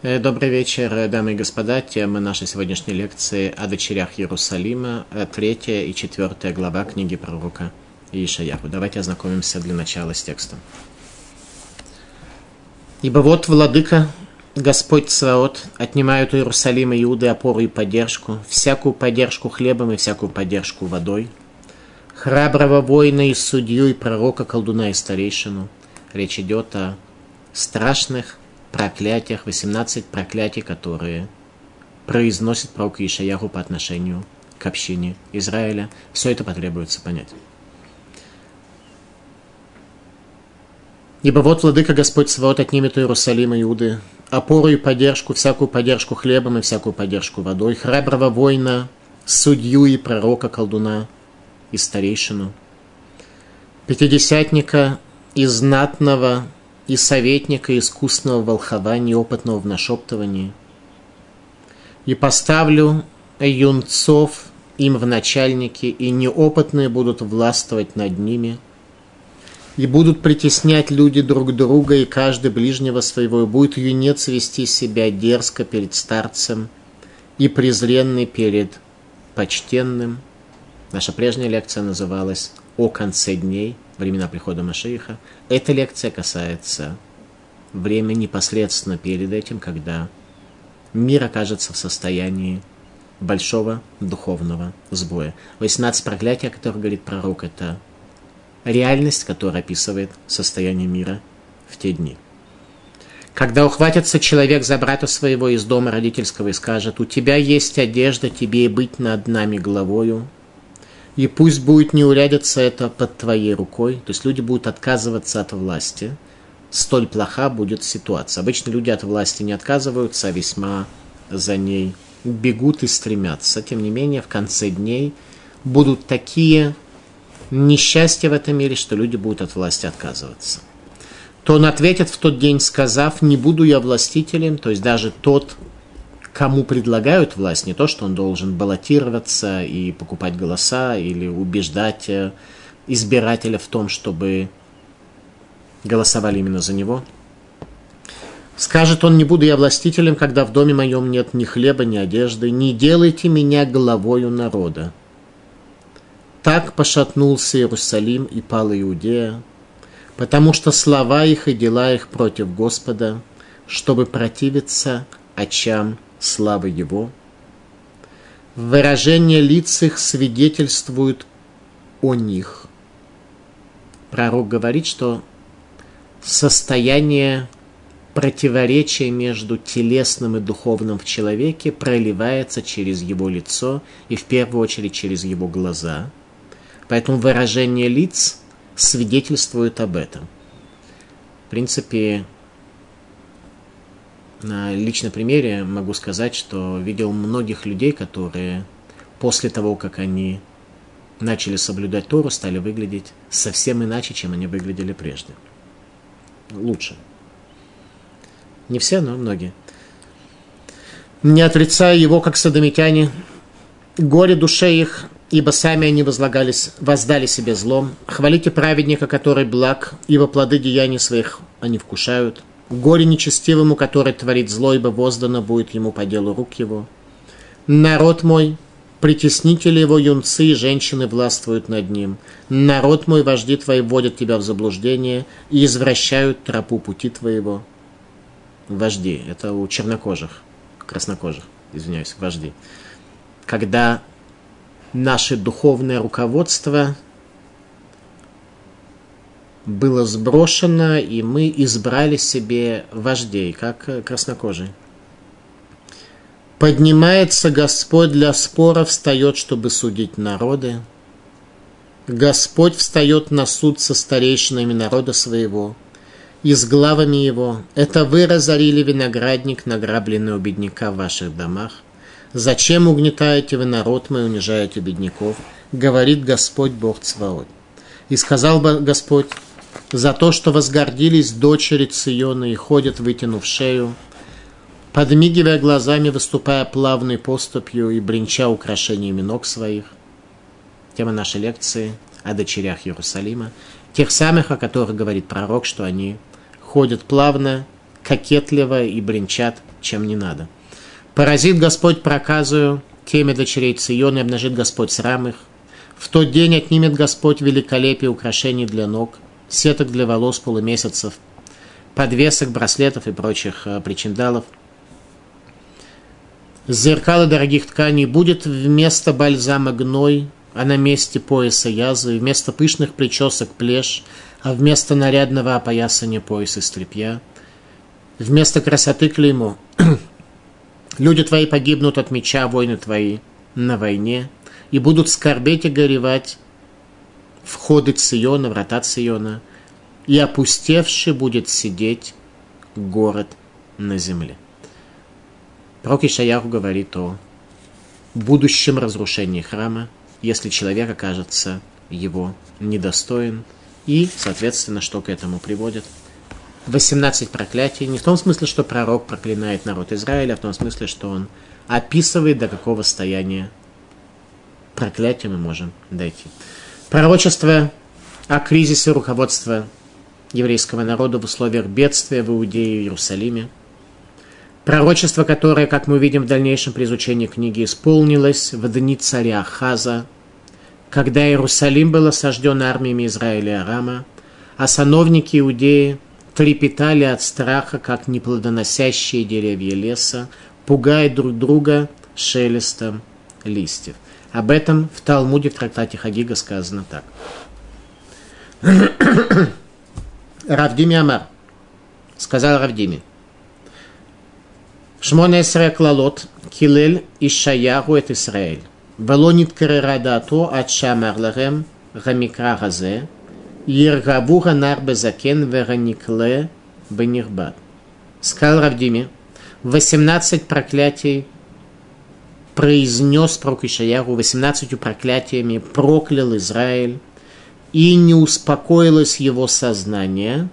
Э, добрый вечер, э, дамы и господа. Тема нашей сегодняшней лекции о дочерях Иерусалима, э, третья и четвертая глава книги пророка Ишаяху. Давайте ознакомимся для начала с текстом. «Ибо вот владыка, Господь Цаот, отнимают у Иерусалима Иуды опору и поддержку, всякую поддержку хлебом и всякую поддержку водой, храброго воина и судью и пророка, колдуна и старейшину». Речь идет о страшных проклятиях, 18 проклятий, которые произносит пророк Ишаяху по отношению к общине Израиля. Все это потребуется понять. Ибо вот владыка Господь Свод отнимет у Иерусалима Иуды опору и поддержку, всякую поддержку хлебом и всякую поддержку водой, храброго воина, судью и пророка, колдуна и старейшину, пятидесятника и знатного и советника искусного волхования, опытного в нашептывании. И поставлю юнцов им в начальники, и неопытные будут властвовать над ними, и будут притеснять люди друг друга, и каждый ближнего своего, и будет юнец вести себя дерзко перед старцем, и презренный перед почтенным. Наша прежняя лекция называлась «О конце дней», времена прихода Машииха. Эта лекция касается времени непосредственно перед этим, когда мир окажется в состоянии большого духовного сбоя. 18 проклятий, о которых говорит пророк, это реальность, которая описывает состояние мира в те дни. Когда ухватится человек за брата своего из дома родительского и скажет, «У тебя есть одежда, тебе и быть над нами главою, и пусть будет не урядиться это под твоей рукой, то есть люди будут отказываться от власти, столь плоха будет ситуация. Обычно люди от власти не отказываются, а весьма за ней бегут и стремятся. Тем не менее, в конце дней будут такие несчастья в этом мире, что люди будут от власти отказываться. То он ответит в тот день, сказав, не буду я властителем, то есть даже тот, кому предлагают власть, не то, что он должен баллотироваться и покупать голоса или убеждать э, избирателя в том, чтобы голосовали именно за него. Скажет он, не буду я властителем, когда в доме моем нет ни хлеба, ни одежды, не делайте меня главою народа. Так пошатнулся Иерусалим и пала Иудея, потому что слова их и дела их против Господа, чтобы противиться очам славы Его. Выражение лиц их свидетельствует о них. Пророк говорит, что состояние противоречия между телесным и духовным в человеке проливается через его лицо и в первую очередь через его глаза. Поэтому выражение лиц свидетельствует об этом. В принципе, на личном примере могу сказать, что видел многих людей, которые после того, как они начали соблюдать Тору, стали выглядеть совсем иначе, чем они выглядели прежде. Лучше. Не все, но многие. Не отрицая его, как садомитяне, горе душе их, ибо сами они возлагались, воздали себе злом. Хвалите праведника, который благ, ибо плоды деяний своих они вкушают. Горе нечестивому, который творит зло, ибо воздано будет ему по делу рук его. Народ мой, притеснители его юнцы и женщины властвуют над ним. Народ мой, вожди твои вводят тебя в заблуждение и извращают тропу пути твоего. Вожди, это у чернокожих, краснокожих, извиняюсь, вожди. Когда наше духовное руководство – было сброшено, и мы избрали себе вождей, как краснокожие. Поднимается Господь для спора, встает, чтобы судить народы. Господь встает на суд со старейшинами народа своего и с главами его. Это вы разорили виноградник, награбленный у бедняка в ваших домах. Зачем угнетаете вы народ мой, унижаете бедняков? Говорит Господь Бог Цваот. И сказал Господь, за то, что возгордились дочери Циона и ходят, вытянув шею, подмигивая глазами, выступая плавной поступью и бренча украшениями ног своих. Тема нашей лекции о дочерях Иерусалима, тех самых, о которых говорит пророк, что они ходят плавно, кокетливо и бренчат чем не надо. Поразит Господь проказую теме дочерей Циона и обнажит Господь срам их. В тот день отнимет Господь великолепие украшений для ног, сеток для волос полумесяцев, подвесок, браслетов и прочих э, причиндалов. Зеркало дорогих тканей будет вместо бальзама гной, а на месте пояса язвы, вместо пышных причесок плешь, а вместо нарядного опоясания пояса стрепья, вместо красоты клеймо. Люди твои погибнут от меча, войны твои на войне, и будут скорбеть и горевать входы Циона, врата Циона, и опустевший будет сидеть город на земле. Пророк Ишаяху говорит о будущем разрушении храма, если человек окажется его недостоин, и, соответственно, что к этому приводит. 18 проклятий, не в том смысле, что пророк проклинает народ Израиля, а в том смысле, что он описывает, до какого состояния проклятия мы можем дойти. Пророчество о кризисе руководства еврейского народа в условиях бедствия в Иудее и Иерусалиме. Пророчество, которое, как мы увидим в дальнейшем при изучении книги, исполнилось в дни царя Хаза, когда Иерусалим был осажден армиями Израиля и Арама, а сановники Иудеи трепетали от страха, как неплодоносящие деревья леса, пугая друг друга шелестом листьев. Об этом в Талмуде в трактате Хагига сказано так. Равдими Амар. Сказал Равдими. Шмоне Эсре Клалот, Килель и Шаяру это Исраэль. Балонит Керерадато от Шамарларем Рамикра Газе, Ергабура Нарбезакен Вераникле Бенирбат. Сказал Равдими. 18 проклятий произнес пророк Ишаяру, 18 проклятиями проклял Израиль, и не успокоилось его сознание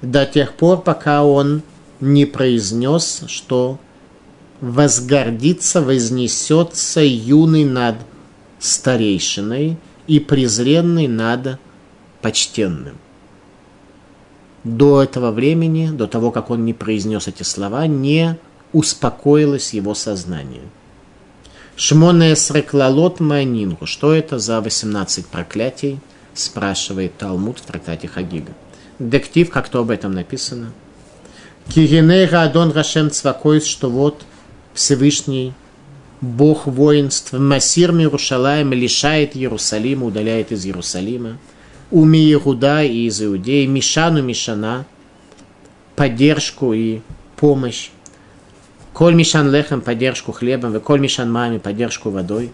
до тех пор, пока он не произнес, что возгордится, вознесется юный над старейшиной и презренный над почтенным. До этого времени, до того, как он не произнес эти слова, не успокоилось его сознание. Шмоне среклалот майнингу. Что это за 18 проклятий? Спрашивает Талмуд в трактате Хагига. Дектив, как то об этом написано. Кигенейра Адон Рашем Цвакойс, что вот Всевышний Бог воинств Масир Мирушалаем лишает Иерусалима, удаляет из Иерусалима. Уми Иуда и из Иудеи, Мишану Мишана, поддержку и помощь. Коль Мишан Лехем, поддержку хлебом, и Коль Мишан Мами, поддержку водой.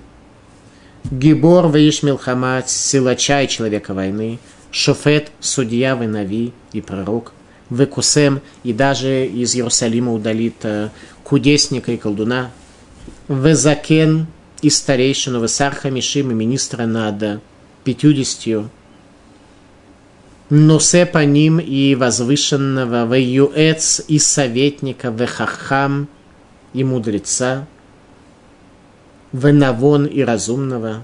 Гибор Ваиш Милхамат, силача и человека войны. Шофет, судья, Венави и пророк. Векусем, и даже из Иерусалима удалит э, кудесника и колдуна. Везакен, и старейшину, Весарха Мишим, и министра над пятьюдесятью. Носе по ним и возвышенного, Веюэц, и советника, Вехахам, и мудреца, Венавон и разумного,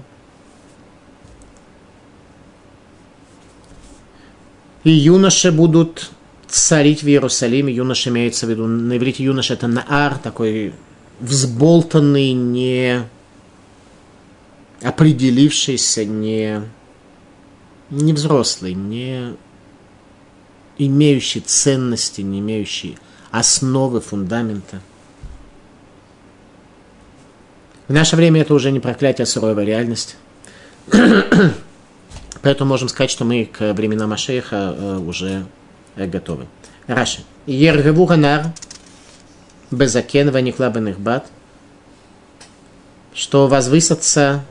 и юноши будут царить в Иерусалиме. Юноша имеется в виду, на иврите юноша это наар, такой взболтанный, не определившийся, не, не взрослый, не имеющий ценности, не имеющий основы, фундамента. В наше время это уже не проклятие, а суровая реальность. Поэтому можем сказать, что мы к временам Машеха э, уже э, готовы. Раши. Ергеву ганар безакен ваникла бат, что возвысится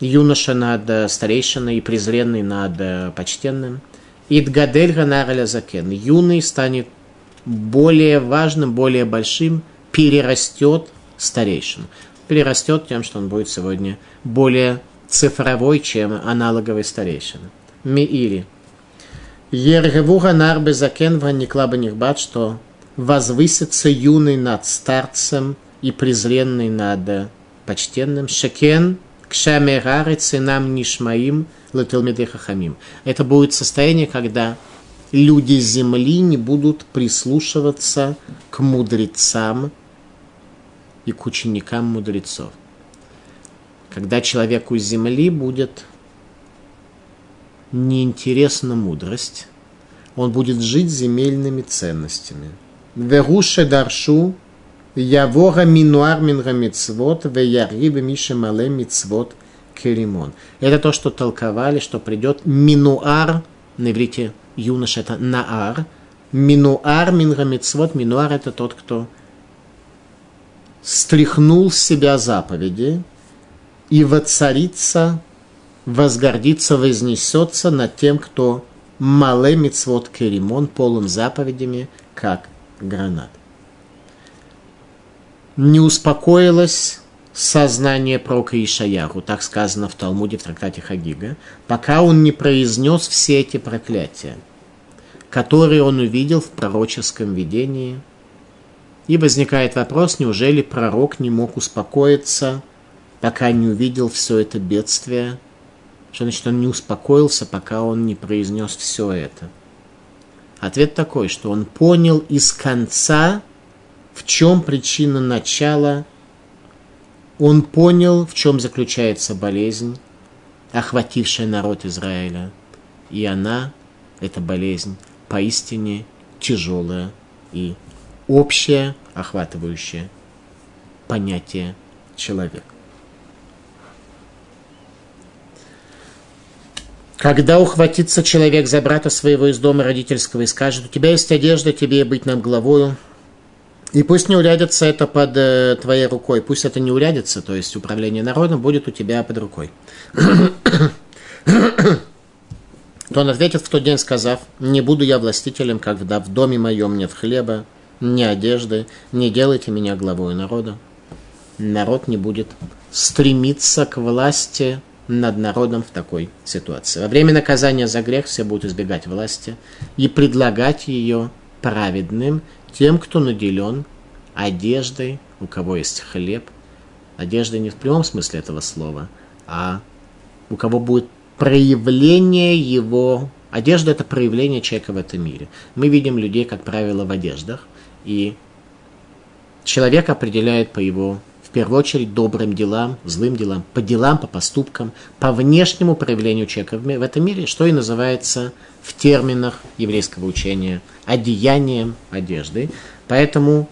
юноша над э, старейшиной и презренный над почтенным. Идгадель ганар закен. Юный станет более важным, более большим, перерастет старейшину перерастет тем, что он будет сегодня более цифровой, чем аналоговый старейшина. Миири. Ергевуга нарбе закен ваникла нихбат, что возвысится юный над старцем и презренный над почтенным. Шекен кшамерары ценам нишмаим летелмеды хахамим. Это будет состояние, когда люди земли не будут прислушиваться к мудрецам, и к ученикам мудрецов. Когда человеку земли будет неинтересна мудрость, он будет жить земельными ценностями. Веруше даршу явора минуар минра мицвот веяриба миша мале мицвот керимон. Это то, что толковали, что придет минуар, на иврите юноша это наар, минуар минра мицвот, минуар это тот, кто стряхнул с себя заповеди и воцарится, возгордится, вознесется над тем, кто мале мицвот керимон, полон заповедями, как гранат. Не успокоилось сознание пророка Ишаяру, так сказано в Талмуде в трактате Хагига, пока он не произнес все эти проклятия, которые он увидел в пророческом видении. И возникает вопрос, неужели пророк не мог успокоиться, пока не увидел все это бедствие, что значит, он не успокоился, пока он не произнес все это. Ответ такой, что он понял из конца, в чем причина начала. Он понял, в чем заключается болезнь, охватившая народ Израиля. И она, эта болезнь, поистине тяжелая и общее, охватывающее понятие человека. Когда ухватится человек за брата своего из дома родительского и скажет, у тебя есть одежда, тебе быть нам главою, и пусть не урядится это под э, твоей рукой, пусть это не урядится, то есть управление народом будет у тебя под рукой. То он ответит в тот день, сказав, не буду я властителем, когда в доме моем нет хлеба, ни одежды, не делайте меня главой народа. Народ не будет стремиться к власти над народом в такой ситуации. Во время наказания за грех все будут избегать власти и предлагать ее праведным тем, кто наделен одеждой, у кого есть хлеб. Одежда не в прямом смысле этого слова, а у кого будет проявление его... Одежда – это проявление человека в этом мире. Мы видим людей, как правило, в одеждах, и человек определяет по его первую очередь добрым делам, злым делам, по делам, по поступкам, по внешнему проявлению человека в этом мире, что и называется в терминах еврейского учения одеянием одежды. Поэтому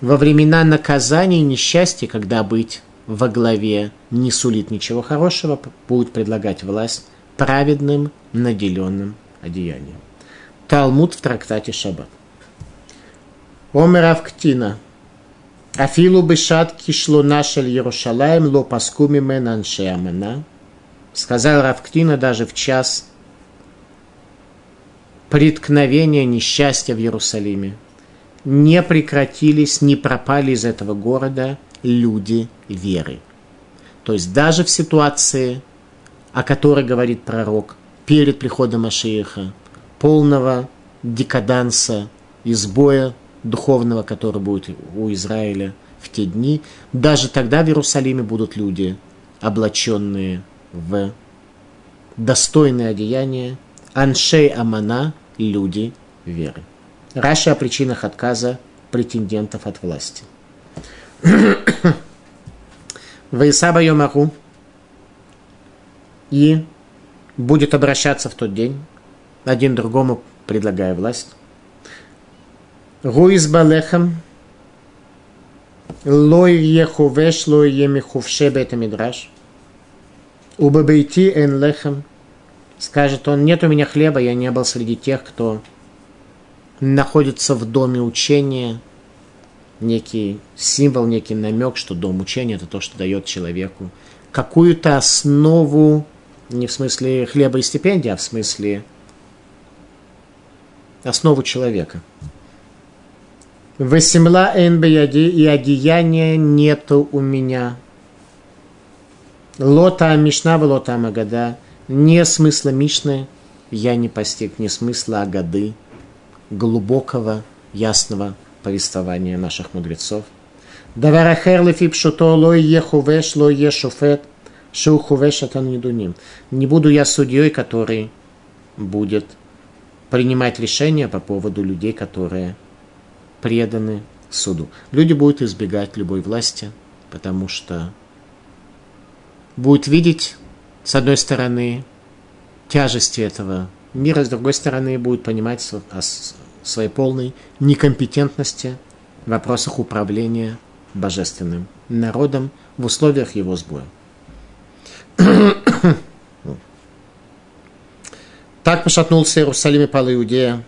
во времена наказания и несчастья, когда быть во главе не сулит ничего хорошего, будет предлагать власть праведным, наделенным одеянием. Талмуд в трактате Шаббат. Омер Авктина – Афилу бешат кишлона шель Иерушалаем ло паску мимен анше амана. Сказал Равктина даже в час преткновения несчастья в Иерусалиме. Не прекратились, не пропали из этого города люди веры. То есть даже в ситуации, о которой говорит пророк перед приходом Ашииха, полного декаданса, избоя духовного, который будет у Израиля в те дни, даже тогда в Иерусалиме будут люди, облаченные в достойное одеяние, аншей амана, люди веры. Раша о причинах отказа претендентов от власти. Ваисаба Йомару и будет обращаться в тот день, один другому предлагая власть. Руиз балехам, лой ехувеш, лой емихувше бета мидраш. Убабейти эн лехам. Скажет он, нет у меня хлеба, я не был среди тех, кто находится в доме учения. Некий символ, некий намек, что дом учения – это то, что дает человеку какую-то основу, не в смысле хлеба и стипендии, а в смысле основу человека – Весемла эн бияди, и одеяния нету у меня. Лота Мишна, лота Магада. Не смысла Мишны я не постиг, не смысла Агады, глубокого, ясного повествования наших мудрецов. Даварахер лефи пшуто лой е хувеш, лой е шуфет, шоу хувеш недуним. Не буду я судьей, который будет принимать решения по поводу людей, которые преданы суду. Люди будут избегать любой власти, потому что будут видеть, с одной стороны, тяжести этого мира, с другой стороны, будут понимать о своей полной некомпетентности в вопросах управления божественным народом в условиях его сбоя. Так пошатнулся Иерусалим и пал Иудея,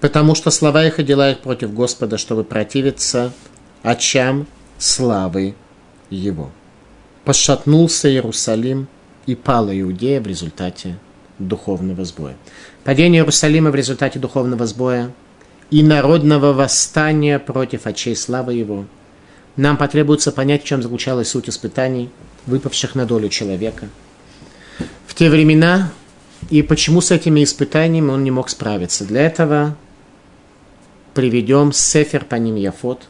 потому что слова их и дела их против Господа, чтобы противиться очам славы его. Пошатнулся Иерусалим и пала Иудея в результате духовного сбоя. Падение Иерусалима в результате духовного сбоя и народного восстания против очей славы его. Нам потребуется понять, в чем заключалась суть испытаний, выпавших на долю человека. В те времена и почему с этими испытаниями он не мог справиться. Для этого приведем Сефер по ним Яфот.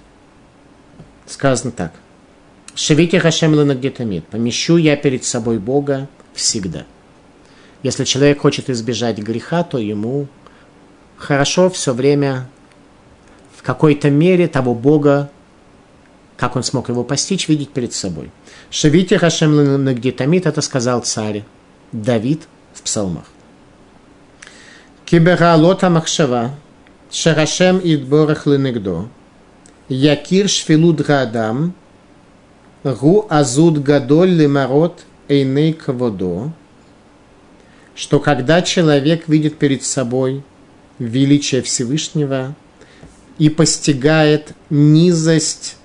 Сказано так. Шевите Хашем Ленагдетамид. Помещу я перед собой Бога всегда. Если человек хочет избежать греха, то ему хорошо все время в какой-то мере того Бога, как он смог его постичь, видеть перед собой. Шевите Хашем Нагдитамит, это сказал царь Давид в псалмах. Кибералота Махшава, Шарашем Идборах Ленегдо, Якир Шфилуд Гадам, Гу Азуд Гадоль Лемарот Эйней Каводо, что когда человек видит перед собой величие Всевышнего и постигает низость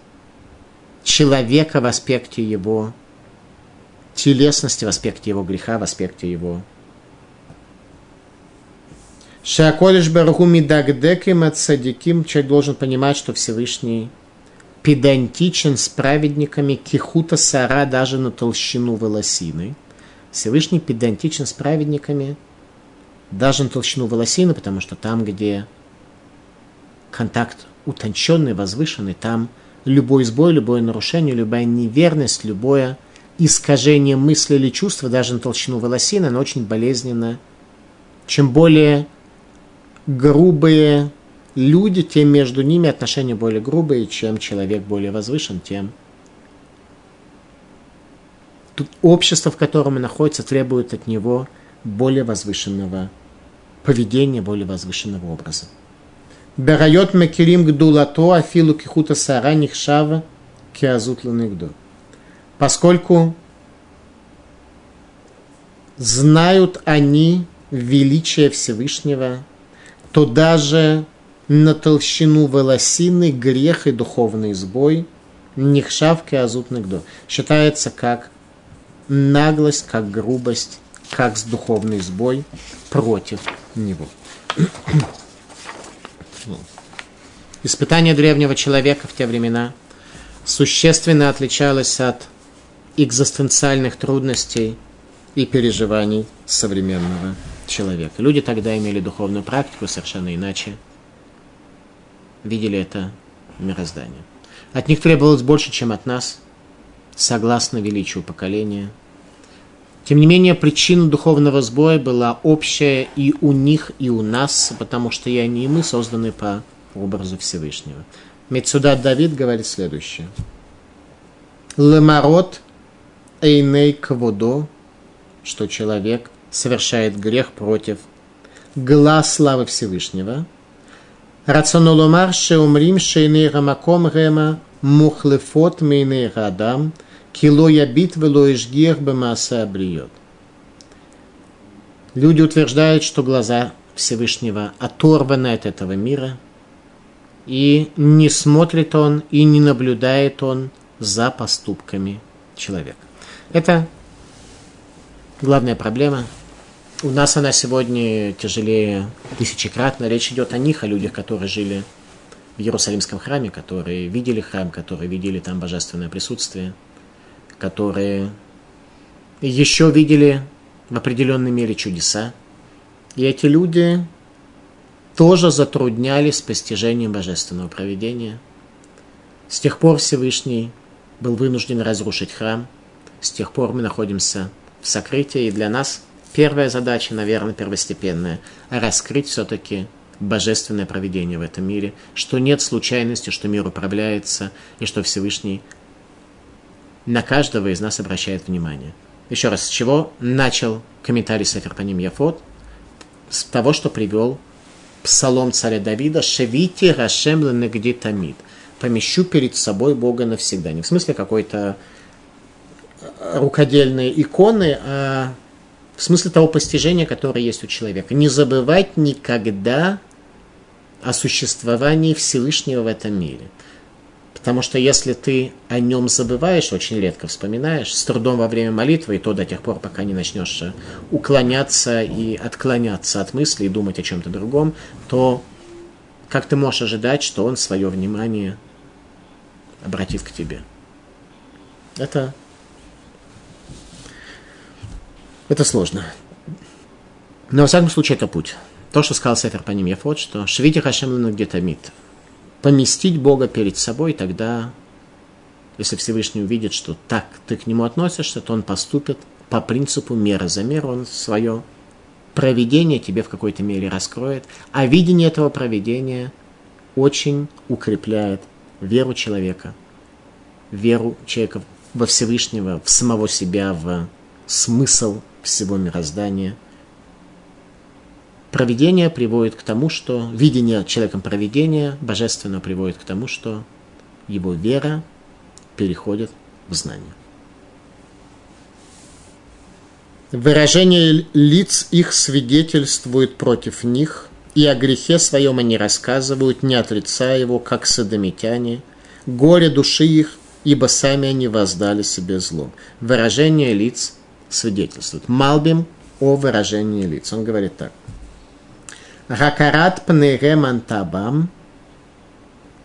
человека в аспекте его телесности, в аспекте его греха, в аспекте его Шаколиш Бараху Мидагдеким от Садиким, человек должен понимать, что Всевышний педантичен с праведниками. Кихута сара даже на толщину волосины – Всевышний педантичен с праведниками, даже на толщину волосины, потому что там, где контакт утонченный, возвышенный, там любой сбой, любое нарушение, любая неверность, любое искажение мысли или чувства, даже на толщину волосины, оно очень болезненно. Чем более грубые люди, тем между ними отношения более грубые, чем человек более возвышен, тем общество, в котором он находится, требует от него более возвышенного поведения, более возвышенного образа. Берайот мекирим гдулато афилу кихута сара нихшава киазут ланегдо. Поскольку знают они величие Всевышнего, то даже на толщину волосины грех и духовный сбой нихшавки азут нигдо считается как наглость, как грубость, как с духовный сбой против него. Испытание древнего человека в те времена существенно отличалось от экзистенциальных трудностей и переживаний современного человека. Люди тогда имели духовную практику совершенно иначе, видели это мироздание. От них требовалось больше, чем от нас – согласно величию поколения. Тем не менее, причина духовного сбоя была общая и у них, и у нас, потому что и они, и мы созданы по образу Всевышнего. Мецудат Давид говорит следующее. Лемарот эйней кводо, что человек совершает грех против глаз славы Всевышнего. Рационоломар шеумрим шейней рамаком рема мухлефот мейней радам – Кило ябит вело ишгех бемаса абриот. Люди утверждают, что глаза Всевышнего оторваны от этого мира, и не смотрит он и не наблюдает он за поступками человека. Это главная проблема. У нас она сегодня тяжелее тысячекратно. Речь идет о них, о людях, которые жили в Иерусалимском храме, которые видели храм, которые видели там божественное присутствие – которые еще видели в определенной мере чудеса. И эти люди тоже затруднялись с постижением божественного проведения. С тех пор Всевышний был вынужден разрушить храм. С тех пор мы находимся в сокрытии. И для нас первая задача, наверное, первостепенная – раскрыть все-таки божественное проведение в этом мире, что нет случайности, что мир управляется, и что Всевышний на каждого из нас обращает внимание. Еще раз, с чего начал комментарий Сефер Паним Яфот? С того, что привел псалом царя Давида «Шевите Рашем Ленегди Тамид» помещу перед собой Бога навсегда. Не в смысле какой-то рукодельной иконы, а в смысле того постижения, которое есть у человека. Не забывать никогда о существовании Всевышнего в этом мире. Потому что если ты о нем забываешь, очень редко вспоминаешь, с трудом во время молитвы, и то до тех пор, пока не начнешь уклоняться и отклоняться от мыслей и думать о чем-то другом, то как ты можешь ожидать, что он свое внимание обратит к тебе? Это, это сложно. Но, во всяком случае, это путь. То, что сказал Сефер по ним Ефот, что «Швите Хашем где-то мит». Поместить Бога перед собой, тогда, если Всевышний увидит, что так ты к нему относишься, то он поступит по принципу мера за меру, он свое проведение тебе в какой-то мере раскроет, а видение этого проведения очень укрепляет веру человека, веру человека во Всевышнего, в самого себя, в смысл всего мироздания. Проведение приводит к тому, что видение человеком проведения божественного приводит к тому, что его вера переходит в знание. Выражение лиц их свидетельствует против них, и о грехе своем они рассказывают, не отрицая его, как садомитяне. Горе души их, ибо сами они воздали себе зло. Выражение лиц свидетельствует. Малбим о выражении лиц. Он говорит так. Ракарат пнере мантабам.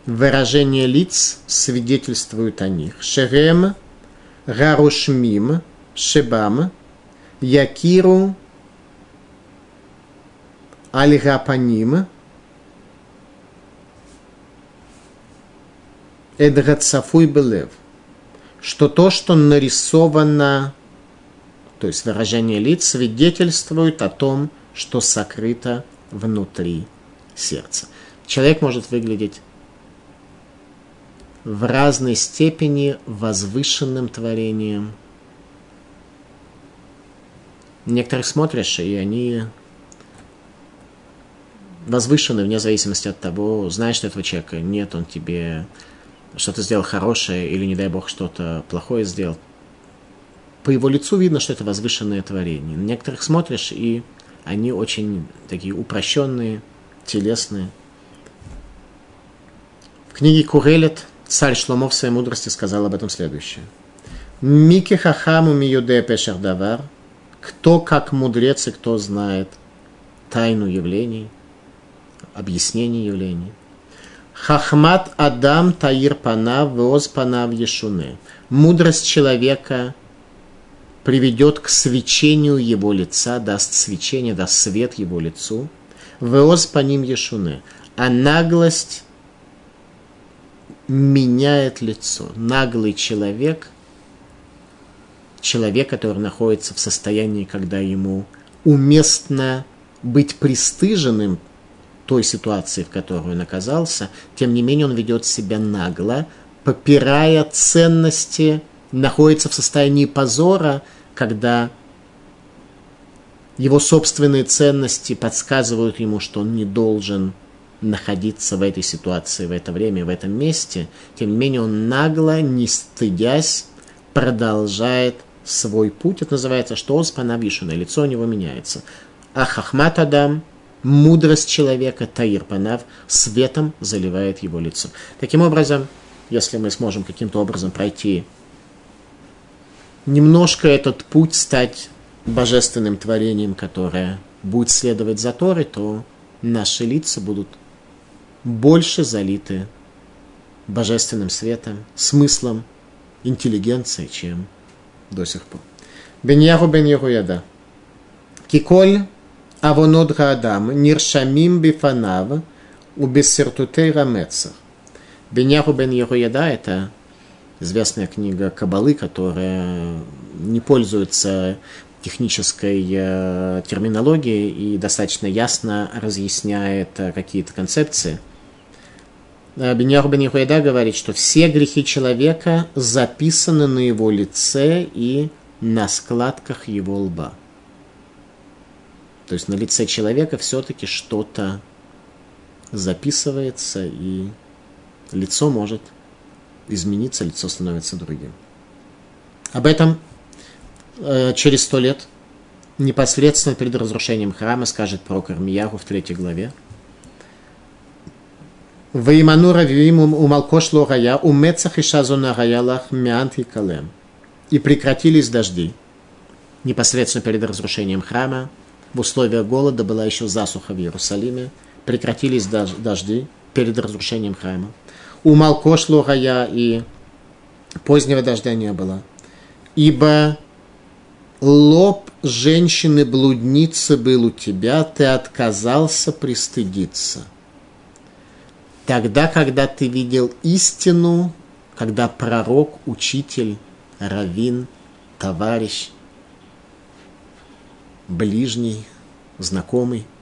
Выражение лиц свидетельствует о них. Шерем рарушмим шебам якиру аль-гапаним эдгацафуй белев, что то, что нарисовано, то есть выражение лиц, свидетельствует о том, что сокрыто внутри сердца. Человек может выглядеть в разной степени возвышенным творением. Некоторых смотришь, и они возвышенный вне зависимости от того, знаешь что этого человека, нет, он тебе что-то сделал хорошее или, не дай бог, что-то плохое сделал. По его лицу видно, что это возвышенное творение. На некоторых смотришь, и они очень такие упрощенные, телесные. В книге Курелет царь Шломо в своей мудрости сказал об этом следующее. Мики хахаму миюде пешардавар, кто как мудрец и кто знает тайну явлений – объяснение явлений. Хахмат Адам Таир Панав Воз Панав Ешуне. Мудрость человека приведет к свечению его лица, даст свечение, даст свет его лицу. Воз по ним Ешуне. А наглость меняет лицо. Наглый человек, человек, который находится в состоянии, когда ему уместно быть пристыженным той ситуации, в которой он оказался, тем не менее он ведет себя нагло, попирая ценности, находится в состоянии позора, когда его собственные ценности подсказывают ему, что он не должен находиться в этой ситуации, в это время, в этом месте. Тем не менее, он нагло, не стыдясь, продолжает свой путь. Это называется, что он спанавишено, лицо у него меняется. А хахмат Адам мудрость человека, Таир Панав, светом заливает его лицо. Таким образом, если мы сможем каким-то образом пройти немножко этот путь, стать божественным творением, которое будет следовать за Торой, то наши лица будут больше залиты божественным светом, смыслом, интеллигенцией, чем до сих пор. Беньяху бен Яхуяда. Киколь Авонот Гаадам, Ниршамим Бифанав, Убессертутей Рамецах. Беняху бен Еруеда – это известная книга Кабалы, которая не пользуется технической э, терминологии и достаточно ясно разъясняет э, какие-то концепции. Э, Беньяху бен Ихуэда говорит, что все грехи человека записаны на его лице и на складках его лба. То есть на лице человека все-таки что-то записывается, и лицо может измениться, лицо становится другим. Об этом э, через сто лет непосредственно перед разрушением храма скажет пророк Ирмияху в третьей главе. Ваиману равим умалкош логая, умецах и шазона гаялах мянт и калем. И прекратились дожди. Непосредственно перед разрушением храма, в условиях голода была еще засуха в Иерусалиме, прекратились дожди перед разрушением храма. У Малкош Логая и позднего дождя не было. Ибо лоб женщины-блудницы был у тебя, ты отказался пристыдиться. Тогда, когда ты видел истину, когда пророк, учитель, равин, товарищ, ближний, знакомый –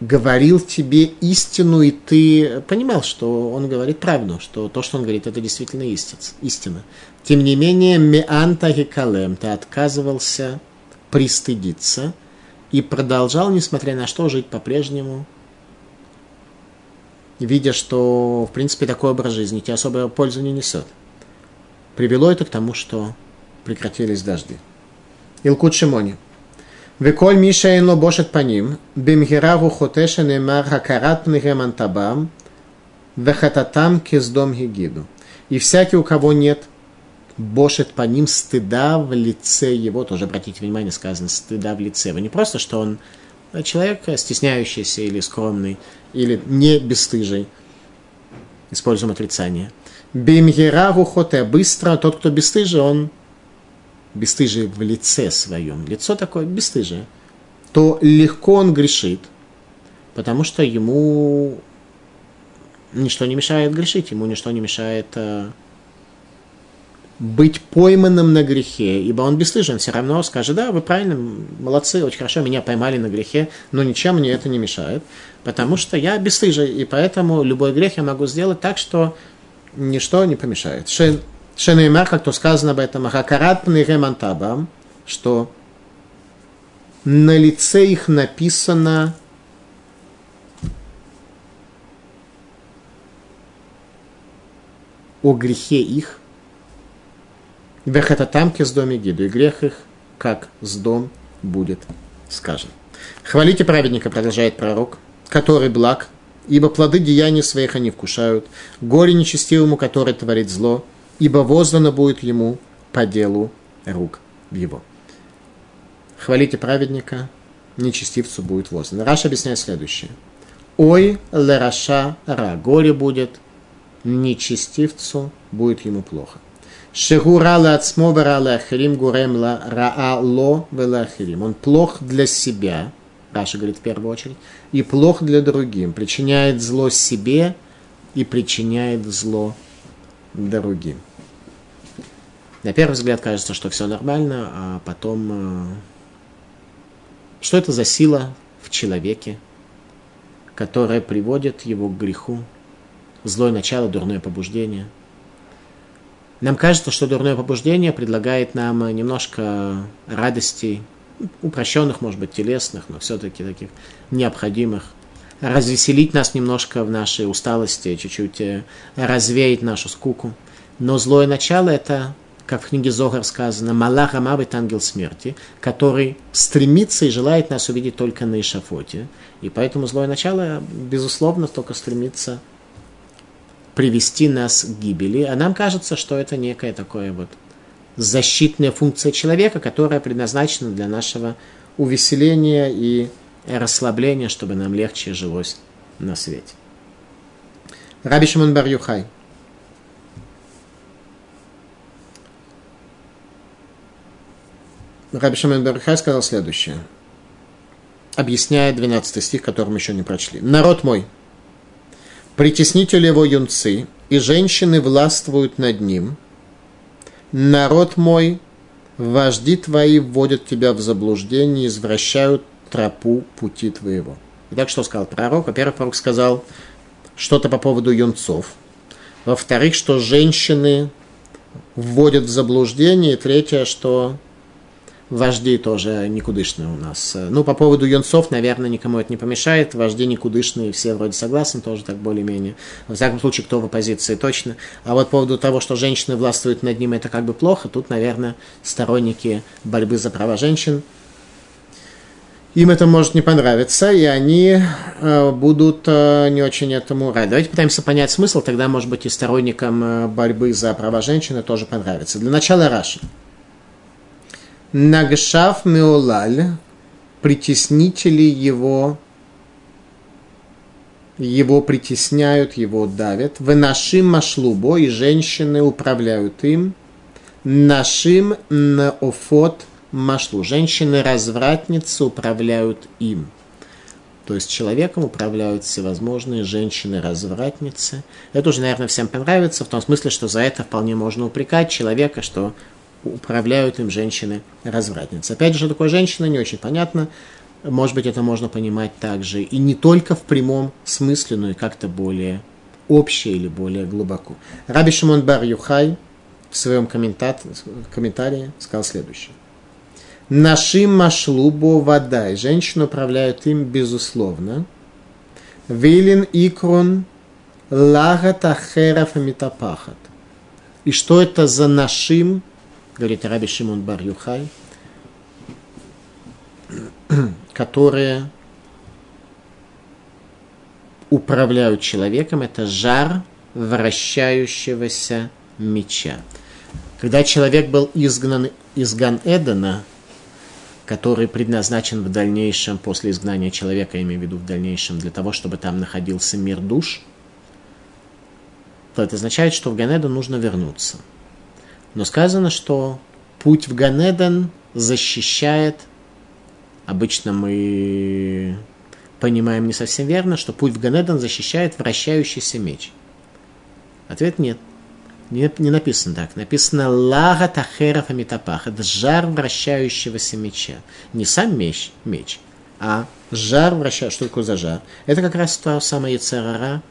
говорил тебе истину, и ты понимал, что он говорит правду, что то, что он говорит, это действительно истина. Тем не менее, меанта гекалем, ты отказывался пристыдиться и продолжал, несмотря на что, жить по-прежнему, видя, что, в принципе, такой образ жизни тебе особой пользу не несет. Привело это к тому, что прекратились дожди. Илкут Шимони – Веколь Миша Эйнло Бошет Паним, Бимгираву Хотеша Неймар Хакарат Пнегемантабам, Вехататам Кездом Гигиду. И всякий, у кого нет бошет по ним стыда в лице его. Тоже обратите внимание, сказано стыда в лице. Его не просто, что он человек стесняющийся или скромный, или не бесстыжий. Используем отрицание. Бимгераву хоте. Быстро тот, кто бесстыжий, он бесстыжие в лице своем, лицо такое бесстыжие, то легко он грешит, потому что ему ничто не мешает грешить, ему ничто не мешает э, быть пойманным на грехе, ибо он бесстыжен, все равно скажет, да, вы правильно, молодцы, очень хорошо, меня поймали на грехе, но ничем мне это не мешает, потому что я бесстыжий, и поэтому любой грех я могу сделать так, что ничто не помешает. Шенеймар, как то сказано об этом, Ахакарат Пнейремантабам, что на лице их написано о грехе их, Вехататамки с доме гиду, и грех их, как с дом будет сказано. Хвалите праведника, продолжает пророк, который благ, ибо плоды деяний своих они вкушают, горе нечестивому, который творит зло, ибо воздано будет ему по делу рук его. Хвалите праведника, нечестивцу будет воздано. Раша объясняет следующее. Ой, лераша ра, горе будет, нечестивцу будет ему плохо. Шегура ла ацмо ла ахирим гурем ла раа ло ахирим. Он плох для себя, Раша говорит в первую очередь, и плох для другим. Причиняет зло себе и причиняет зло другим. На первый взгляд кажется, что все нормально, а потом... Э, что это за сила в человеке, которая приводит его к греху? Злое начало, дурное побуждение. Нам кажется, что дурное побуждение предлагает нам немножко радостей, упрощенных, может быть, телесных, но все-таки таких необходимых. Развеселить нас немножко в нашей усталости, чуть-чуть э, развеять нашу скуку. Но злое начало – это как в книге Зогар сказано, Малах Амавит, ангел смерти, который стремится и желает нас увидеть только на Ишафоте. И поэтому злое начало, безусловно, только стремится привести нас к гибели. А нам кажется, что это некая такая вот защитная функция человека, которая предназначена для нашего увеселения и расслабления, чтобы нам легче жилось на свете. Раби Шимон Бар Юхай – Раби Шамен Бархай сказал следующее, объясняя 12 стих, который мы еще не прочли. «Народ мой, притеснители его юнцы, и женщины властвуют над ним. Народ мой, вожди твои вводят тебя в заблуждение, извращают тропу пути твоего. Итак, что сказал пророк? Во-первых, пророк сказал что-то по поводу юнцов. Во-вторых, что женщины вводят в заблуждение. И третье, что вожди тоже никудышные у нас. Ну, по поводу юнцов, наверное, никому это не помешает. Вожди никудышные, все вроде согласны, тоже так более-менее. Во всяком случае, кто в оппозиции точно. А вот по поводу того, что женщины властвуют над ним, это как бы плохо. Тут, наверное, сторонники борьбы за права женщин им это может не понравиться, и они э, будут э, не очень этому рады. Давайте пытаемся понять смысл, тогда, может быть, и сторонникам э, борьбы за права женщины тоже понравится. Для начала Раши. Нагшав Меолаль, притеснители его, его притесняют, его давят. Вынашим машлубо, и женщины управляют им. Нашим наофот машлу. Женщины-развратницы управляют им. То есть человеком управляют всевозможные женщины-развратницы. Это уже, наверное, всем понравится, в том смысле, что за это вполне можно упрекать человека, что управляют им женщины-развратницы. Опять же, что такое женщина, не очень понятно. Может быть, это можно понимать также и не только в прямом смысле, но и как-то более общее или более глубоко. Раби Шимон Бар Юхай в своем комментарии сказал следующее. Нашим машлубо вода. Женщины управляют им, безусловно. Вилин икрон лагат ахеров метапахат. И что это за нашим говорит Раби Шимон Бар Юхай, которые управляют человеком, это жар вращающегося меча. Когда человек был изгнан из Ган-Эдена, который предназначен в дальнейшем, после изгнания человека, я имею в виду в дальнейшем, для того, чтобы там находился мир душ, то это означает, что в Ганеду нужно вернуться – но сказано, что путь в Ганеден защищает, обычно мы понимаем не совсем верно, что путь в Ганеден защищает вращающийся меч. Ответ нет. Не, не написано так. Написано лага тахеров амитапах. Это жар вращающегося меча. Не сам меч, меч а жар вращающий. Что такое за жар? Это как раз то самое яцерара,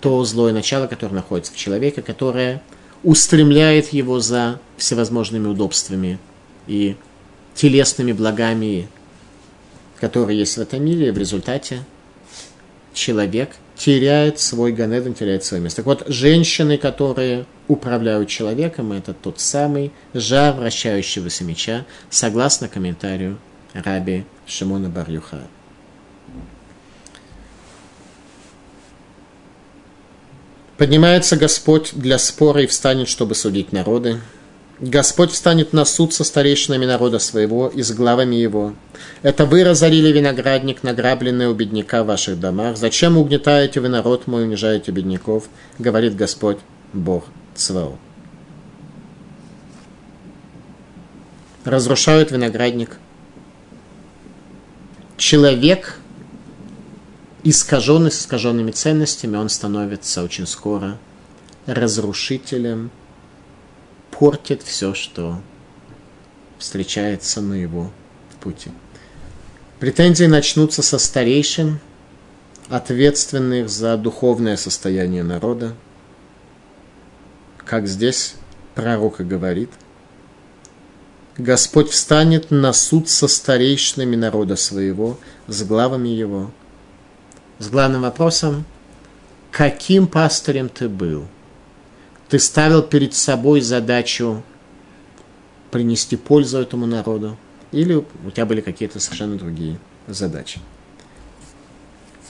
то злое начало, которое находится в человеке, которое устремляет его за всевозможными удобствами и телесными благами, которые есть в этом мире, и в результате человек теряет свой Ганедон, теряет свое место. Так вот, женщины, которые управляют человеком, это тот самый жар вращающегося меча, согласно комментарию Раби Шимона Барюха. Поднимается Господь для спора и встанет, чтобы судить народы. Господь встанет на суд со старейшинами народа своего и с главами его. Это вы разорили виноградник, награбленный у бедняка в ваших домах. Зачем угнетаете вы народ мой, унижаете бедняков? Говорит Господь, Бог Цвао. Разрушают виноградник. Человек – искаженный с искаженными ценностями, он становится очень скоро разрушителем, портит все, что встречается на его пути. Претензии начнутся со старейшин, ответственных за духовное состояние народа, как здесь пророк и говорит, Господь встанет на суд со старейшинами народа своего, с главами его – с главным вопросом, каким пастырем ты был? Ты ставил перед собой задачу принести пользу этому народу? Или у тебя были какие-то совершенно другие задачи?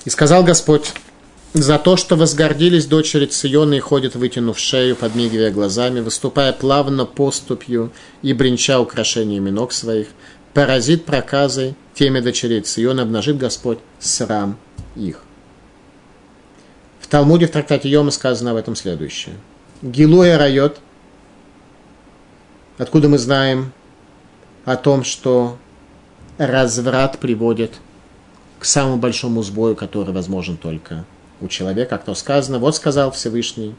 И сказал Господь, за то, что возгордились дочери Циона и ходят, вытянув шею, подмигивая глазами, выступая плавно поступью и бренча украшениями ног своих, поразит проказы теме дочерей Циона, обнажит Господь срам их. В Талмуде в трактате Йома сказано об этом следующее. Гилуя райот, откуда мы знаем о том, что разврат приводит к самому большому сбою, который возможен только у человека, как то сказано. Вот сказал Всевышний,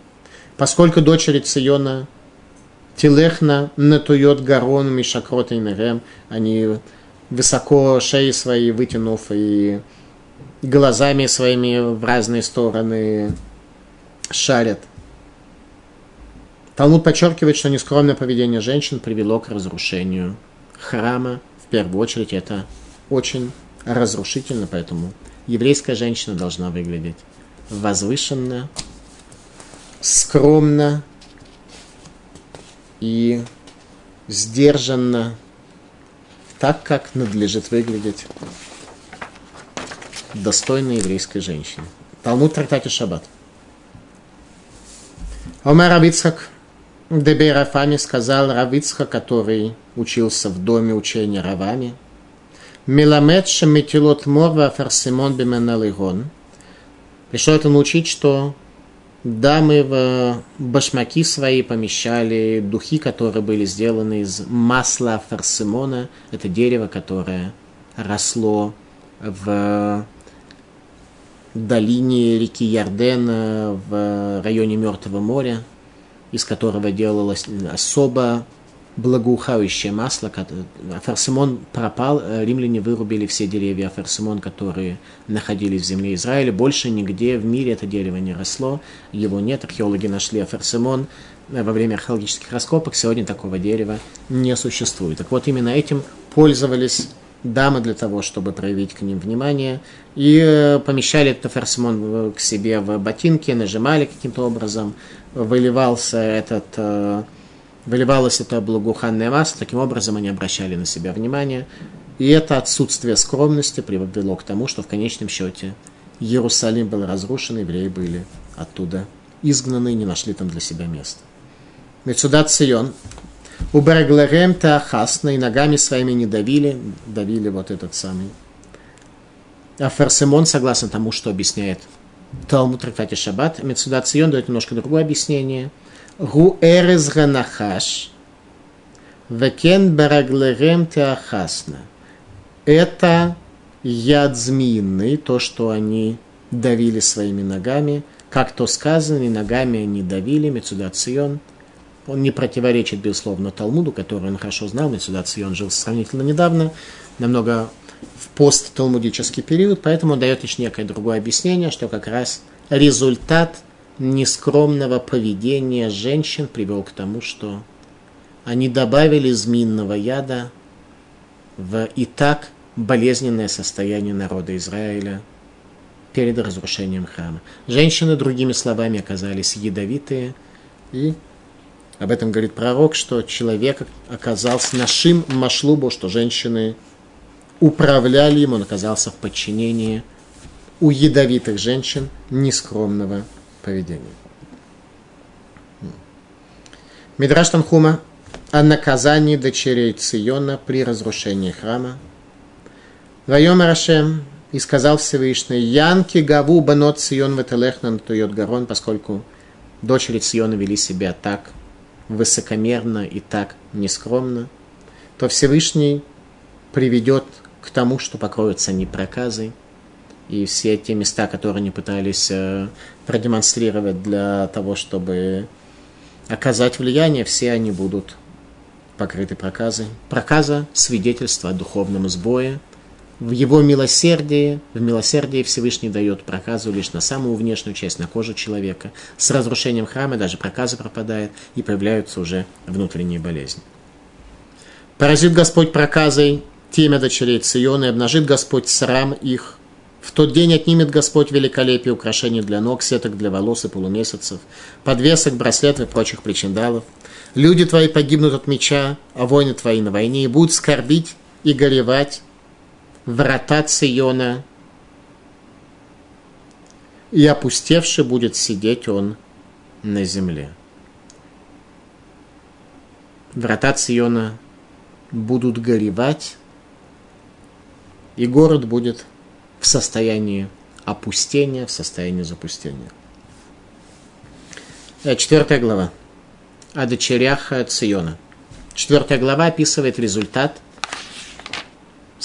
поскольку дочери Циона Тилехна натует гарон мишакрот и нерем. Они высоко шеи свои вытянув и глазами своими в разные стороны шарят. Талмуд подчеркивает, что нескромное поведение женщин привело к разрушению храма. В первую очередь это очень разрушительно, поэтому еврейская женщина должна выглядеть возвышенно, скромно и сдержанно, так, как надлежит выглядеть достойной еврейской женщине. Талмуд трактате Шаббат. Омар Равицхак Дебей Рафами сказал Равицха, который учился в доме учения Равами. Меламет шеметилот морва фарсимон бименалигон. Пришел это научить, что дамы в башмаки свои помещали духи, которые были сделаны из масла фарсимона. Это дерево, которое росло в долине реки Ярден в районе Мертвого моря, из которого делалось особо благоухающее масло. Афарсимон пропал, римляне вырубили все деревья Афарсимон, которые находились в земле Израиля. Больше нигде в мире это дерево не росло, его нет. Археологи нашли Афарсимон во время археологических раскопок. Сегодня такого дерева не существует. Так вот, именно этим пользовались дамы для того, чтобы проявить к ним внимание, и э, помещали этот ферсимон к себе в ботинки, нажимали каким-то образом, выливался этот, э, выливалось это благоуханное масло, таким образом они обращали на себя внимание, и это отсутствие скромности привело к тому, что в конечном счете Иерусалим был разрушен, евреи были оттуда изгнаны и не нашли там для себя места. Мецудат Сион, у Береглерем Теахасна и ногами своими не давили, давили вот этот самый. А Ферсемон, согласно тому, что объясняет Талмуд Трактате Шаббат, Мецуда Цион дает немножко другое объяснение. Гу эрез ганахаш, векен береглерем теахасна. Это яд змеиный, то, что они давили своими ногами, как то сказано, и ногами они давили, Мецуда Цион – он не противоречит, безусловно, Талмуду, который он хорошо знал. Мецудаций он жил сравнительно недавно, намного в постталмудический период, поэтому он дает лишь некое другое объяснение, что как раз результат нескромного поведения женщин привел к тому, что они добавили змеиного яда в и так болезненное состояние народа Израиля перед разрушением храма. Женщины, другими словами, оказались ядовитые и об этом говорит пророк, что человек оказался нашим машлубу, что женщины управляли им, он оказался в подчинении у ядовитых женщин нескромного поведения. Мидраш Танхума о наказании дочерей Циона при разрушении храма. Вайом Рашем и сказал Всевышний, Янки Гаву Банот Цион Ветелехна Туйот Гарон, поскольку дочери Циона вели себя так, высокомерно и так нескромно, то Всевышний приведет к тому, что покроются они проказой, и все те места, которые они пытались э, продемонстрировать для того, чтобы оказать влияние, все они будут покрыты проказой. Проказа – свидетельство о духовном сбое – в его милосердии, в милосердии Всевышний дает проказу лишь на самую внешнюю часть, на кожу человека. С разрушением храма даже проказа пропадает и появляются уже внутренние болезни. Поразит Господь проказой темя дочерей Циона и обнажит Господь срам их. В тот день отнимет Господь великолепие украшений для ног, сеток для волос и полумесяцев, подвесок, браслетов и прочих причиндалов. Люди твои погибнут от меча, а воины твои на войне, и будут скорбить и горевать, врата Циона, и опустевший будет сидеть он на земле. Врата Циона будут горевать, и город будет в состоянии опустения, в состоянии запустения. Э, четвертая глава. О дочерях Циона. Четвертая глава описывает результат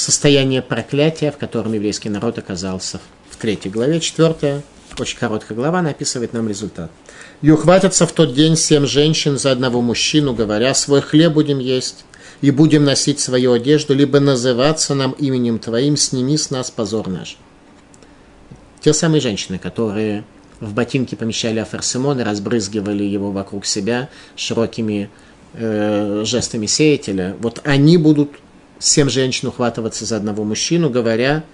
состояние проклятия, в котором еврейский народ оказался в третьей главе. Четвертое очень короткая глава, она описывает нам результат. И ухватятся в тот день семь женщин за одного мужчину, говоря, свой хлеб будем есть, и будем носить свою одежду, либо называться нам именем Твоим, сними с нас позор наш. Те самые женщины, которые в ботинки помещали аферсимон и разбрызгивали его вокруг себя широкими э, жестами сеятеля, вот они будут семь женщин ухватываться за одного мужчину, говоря,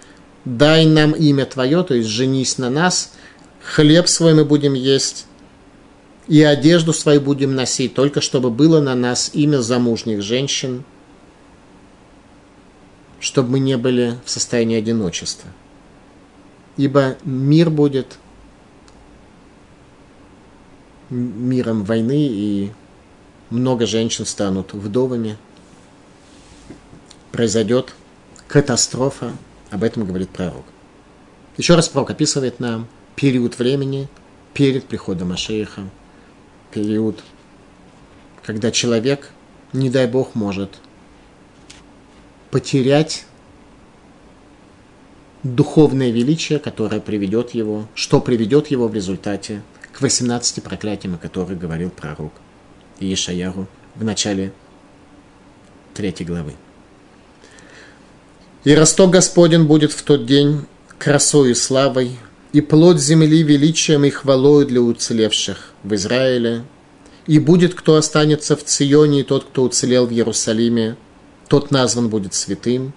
дай нам имя Твое, то есть женись на нас, хлеб свой мы будем есть, и одежду свою будем носить, только чтобы было на нас имя замужних женщин, чтобы мы не были в состоянии одиночества. Ибо мир будет миром войны, и много женщин станут вдовами. Произойдет катастрофа, об этом говорит пророк. Еще раз пророк описывает нам период времени перед приходом Ашейха, период, когда человек, не дай Бог, может потерять духовное величие, которое приведет его, что приведет его в результате к 18 проклятиям, о которых говорил пророк Иешаяру в начале третьей главы. «И росток Господен будет в тот день красою и славой, и плод земли величием и хвалою для уцелевших в Израиле, и будет, кто останется в Ционе, и тот, кто уцелел в Иерусалиме, тот назван будет святым.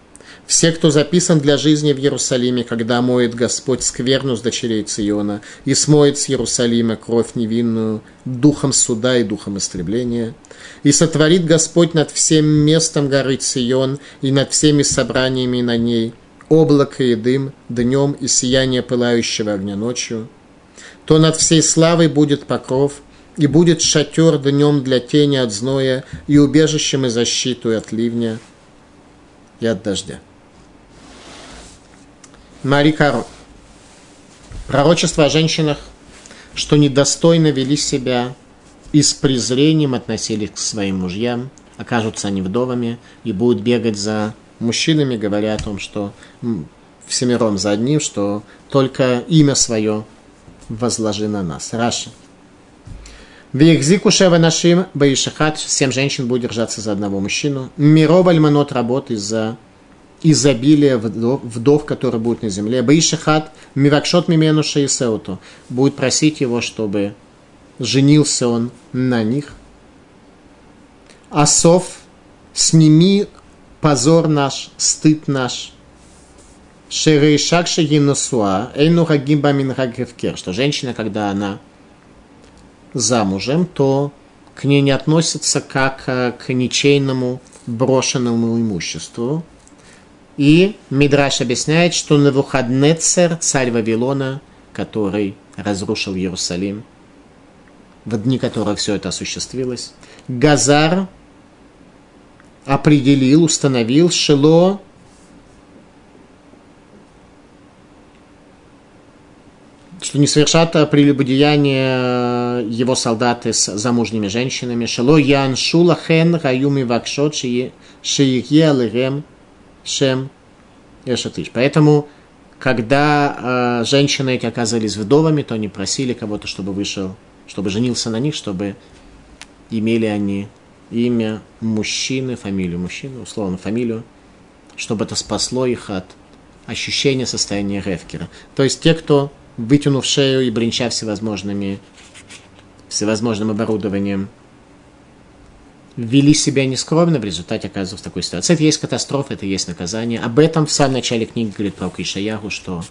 Все, кто записан для жизни в Иерусалиме, когда моет Господь скверну с дочерей Циона и смоет с Иерусалима кровь невинную духом суда и духом истребления, и сотворит Господь над всем местом горы Цион и над всеми собраниями на ней – облако и дым днем и сияние пылающего огня ночью, то над всей славой будет покров, и будет шатер днем для тени от зноя, и убежищем и защиту от ливня и от дождя. Мари Каро. Пророчество о женщинах, что недостойно вели себя и с презрением относились к своим мужьям, окажутся они вдовами и будут бегать за мужчинами, говоря о том, что всемиром за одним, что только имя свое возложи на нас. Раша. Вихзику шева нашим баишахат, семь женщин будет держаться за одного мужчину. Мироб альманот работ из-за изобилия вдов, вдов, которые будут на земле. Баишахат мивакшот мимену шеисеуту. Будет просить его, чтобы женился он на них. Асов, сними позор наш, стыд наш. Шерейшак шегинусуа, эйну хагимба минхагевкер, что женщина, когда она замужем, то к ней не относится как э, к ничейному брошенному имуществу. И Мидраш объясняет, что Навуходнецер, царь Вавилона, который разрушил Иерусалим, в дни которых все это осуществилось, Газар определил, установил Шило что не совершат прелюбодеяние его солдаты с замужними женщинами. Шело ян шула хен раюми вакшот шиихе алырем шем эшатыш. Поэтому, когда э, женщины эти оказались вдовами, то они просили кого-то, чтобы вышел, чтобы женился на них, чтобы имели они имя мужчины, фамилию мужчины, условно фамилию, чтобы это спасло их от ощущения состояния ревкера. То есть те, кто, вытянув шею и бренча всевозможными, всевозможным оборудованием, вели себя нескромно, в результате оказываются в такой ситуации. Это есть катастрофа, это есть наказание. Об этом в самом начале книги говорит про Ишаяру, что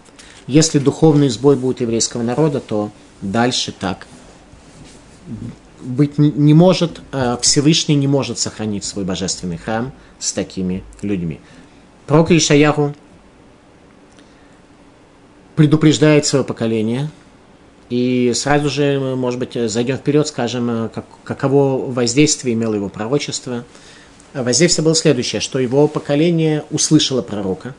если духовный сбой будет еврейского народа, то дальше так быть не может, э, Всевышний не может сохранить свой божественный храм с такими людьми. Пророк Ишаяху предупреждает свое поколение, и сразу же, может быть, зайдем вперед, скажем, как, каково воздействие имело его пророчество. Воздействие было следующее, что его поколение услышало пророка.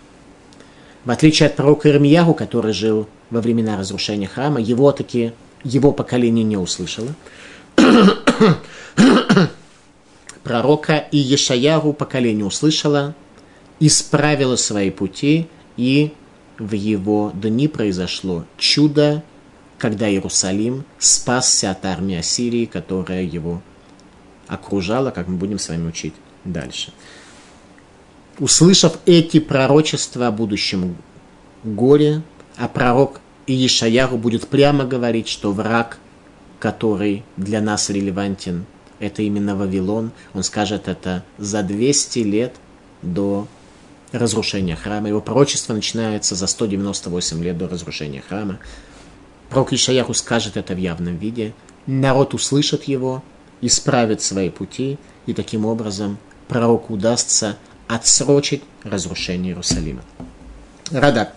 В отличие от пророка Ирмиягу, который жил во времена разрушения храма, его таки его поколение не услышало. пророка и Ешаяру поколение услышало, исправило свои пути, и в его дни произошло чудо когда Иерусалим спасся от армии Ассирии, которая его окружала, как мы будем с вами учить дальше. Услышав эти пророчества о будущем горе, а пророк Иешаяху будет прямо говорить, что враг, который для нас релевантен, это именно Вавилон. Он скажет это за 200 лет до разрушения храма. Его пророчество начинается за 198 лет до разрушения храма. Пророк Ишаяху скажет это в явном виде. Народ услышит его, исправит свои пути, и таким образом пророку удастся отсрочить разрушение Иерусалима. Радак.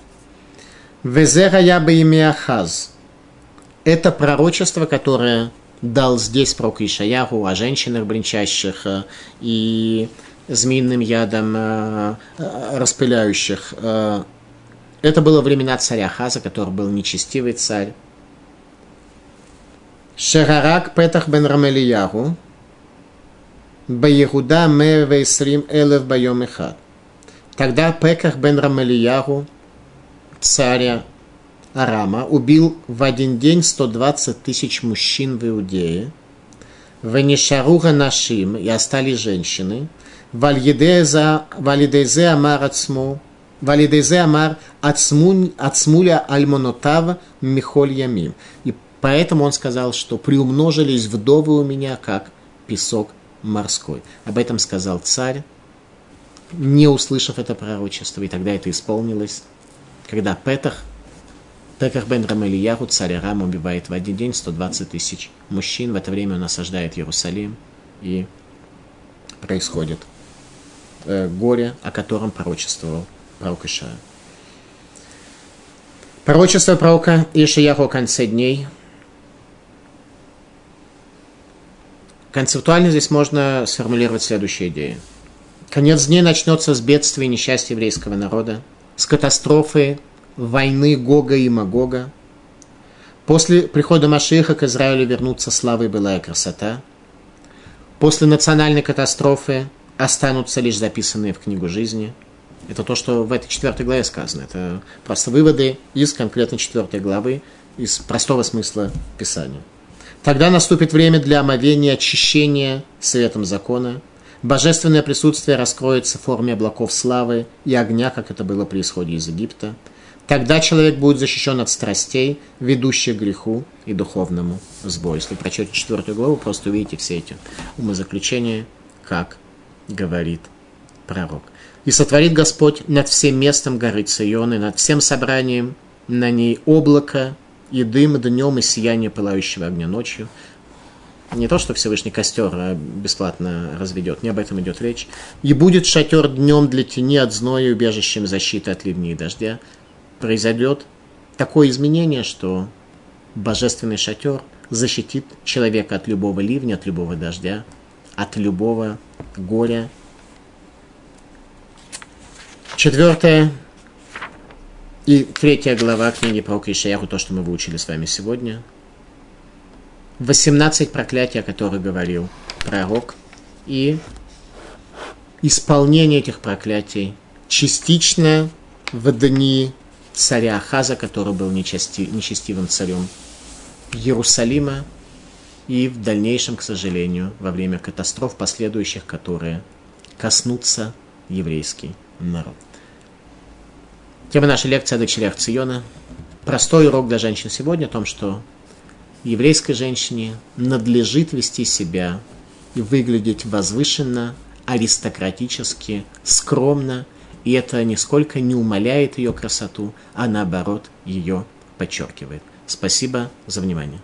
Везера я бы имя Ахаз. Это пророчество, которое дал здесь пророк Ишаяху о женщинах бренчащих э, и змеиным ядом э, э, распыляющих. Это было времена царя Хаза, который был нечестивый царь. Шерарак Петах бен Рамелиягу, Баегуда Мевейсрим Элев Байом. Тогда Пеках бен Рамелиягу, царя Арама, убил в один день 120 тысяч мужчин в Иудее. Венешаруга нашим, и остались женщины. Валидезе Амар Ацму, Валидезе Амар Ацмуля Альмонотав Михоль Ямим. И поэтому он сказал, что приумножились вдовы у меня, как песок морской. Об этом сказал царь, не услышав это пророчество, и тогда это исполнилось, когда Петах, Пеках бен Рамелияху, царь Арам, убивает в один день 120 тысяч мужчин. В это время он осаждает Иерусалим, и происходит э, горе, о котором пророчествовал пророк Ишая. Пророчество пророка Ишаяху о конце дней. Концептуально здесь можно сформулировать следующие идеи. Конец дней начнется с бедствия и несчастья еврейского народа, с катастрофы войны Гога и Магога. После прихода Машиха к Израилю вернутся слава и былая красота. После национальной катастрофы останутся лишь записанные в книгу жизни. Это то, что в этой четвертой главе сказано. Это просто выводы из конкретно четвертой главы, из простого смысла Писания. Тогда наступит время для омовения, очищения светом закона. Божественное присутствие раскроется в форме облаков славы и огня, как это было при исходе из Египта. Тогда человек будет защищен от страстей, ведущих к греху и духовному сбою. Если прочтете четвертую главу, просто увидите все эти умозаключения, как говорит пророк. «И сотворит Господь над всем местом горы Цион, и над всем собранием на ней облако, и дым днем, и сияние пылающего огня ночью». Не то, что Всевышний костер а бесплатно разведет, не об этом идет речь. «И будет шатер днем для тени от зноя, убежищем защиты от ливней и дождя». Произойдет такое изменение, что божественный шатер защитит человека от любого ливня, от любого дождя, от любого горя. Четвертая и третья глава книги про Ишаяху, то, что мы выучили с вами сегодня. 18 проклятий, о которых говорил пророк, и исполнение этих проклятий частично в дни царя Ахаза, который был нечестивым царем Иерусалима, и в дальнейшем, к сожалению, во время катастроф последующих, которые коснутся еврейский народ. Тема нашей лекции о дочерях Циона. Простой урок для женщин сегодня о том, что еврейской женщине надлежит вести себя и выглядеть возвышенно, аристократически, скромно, и это нисколько не умаляет ее красоту, а наоборот ее подчеркивает. Спасибо за внимание.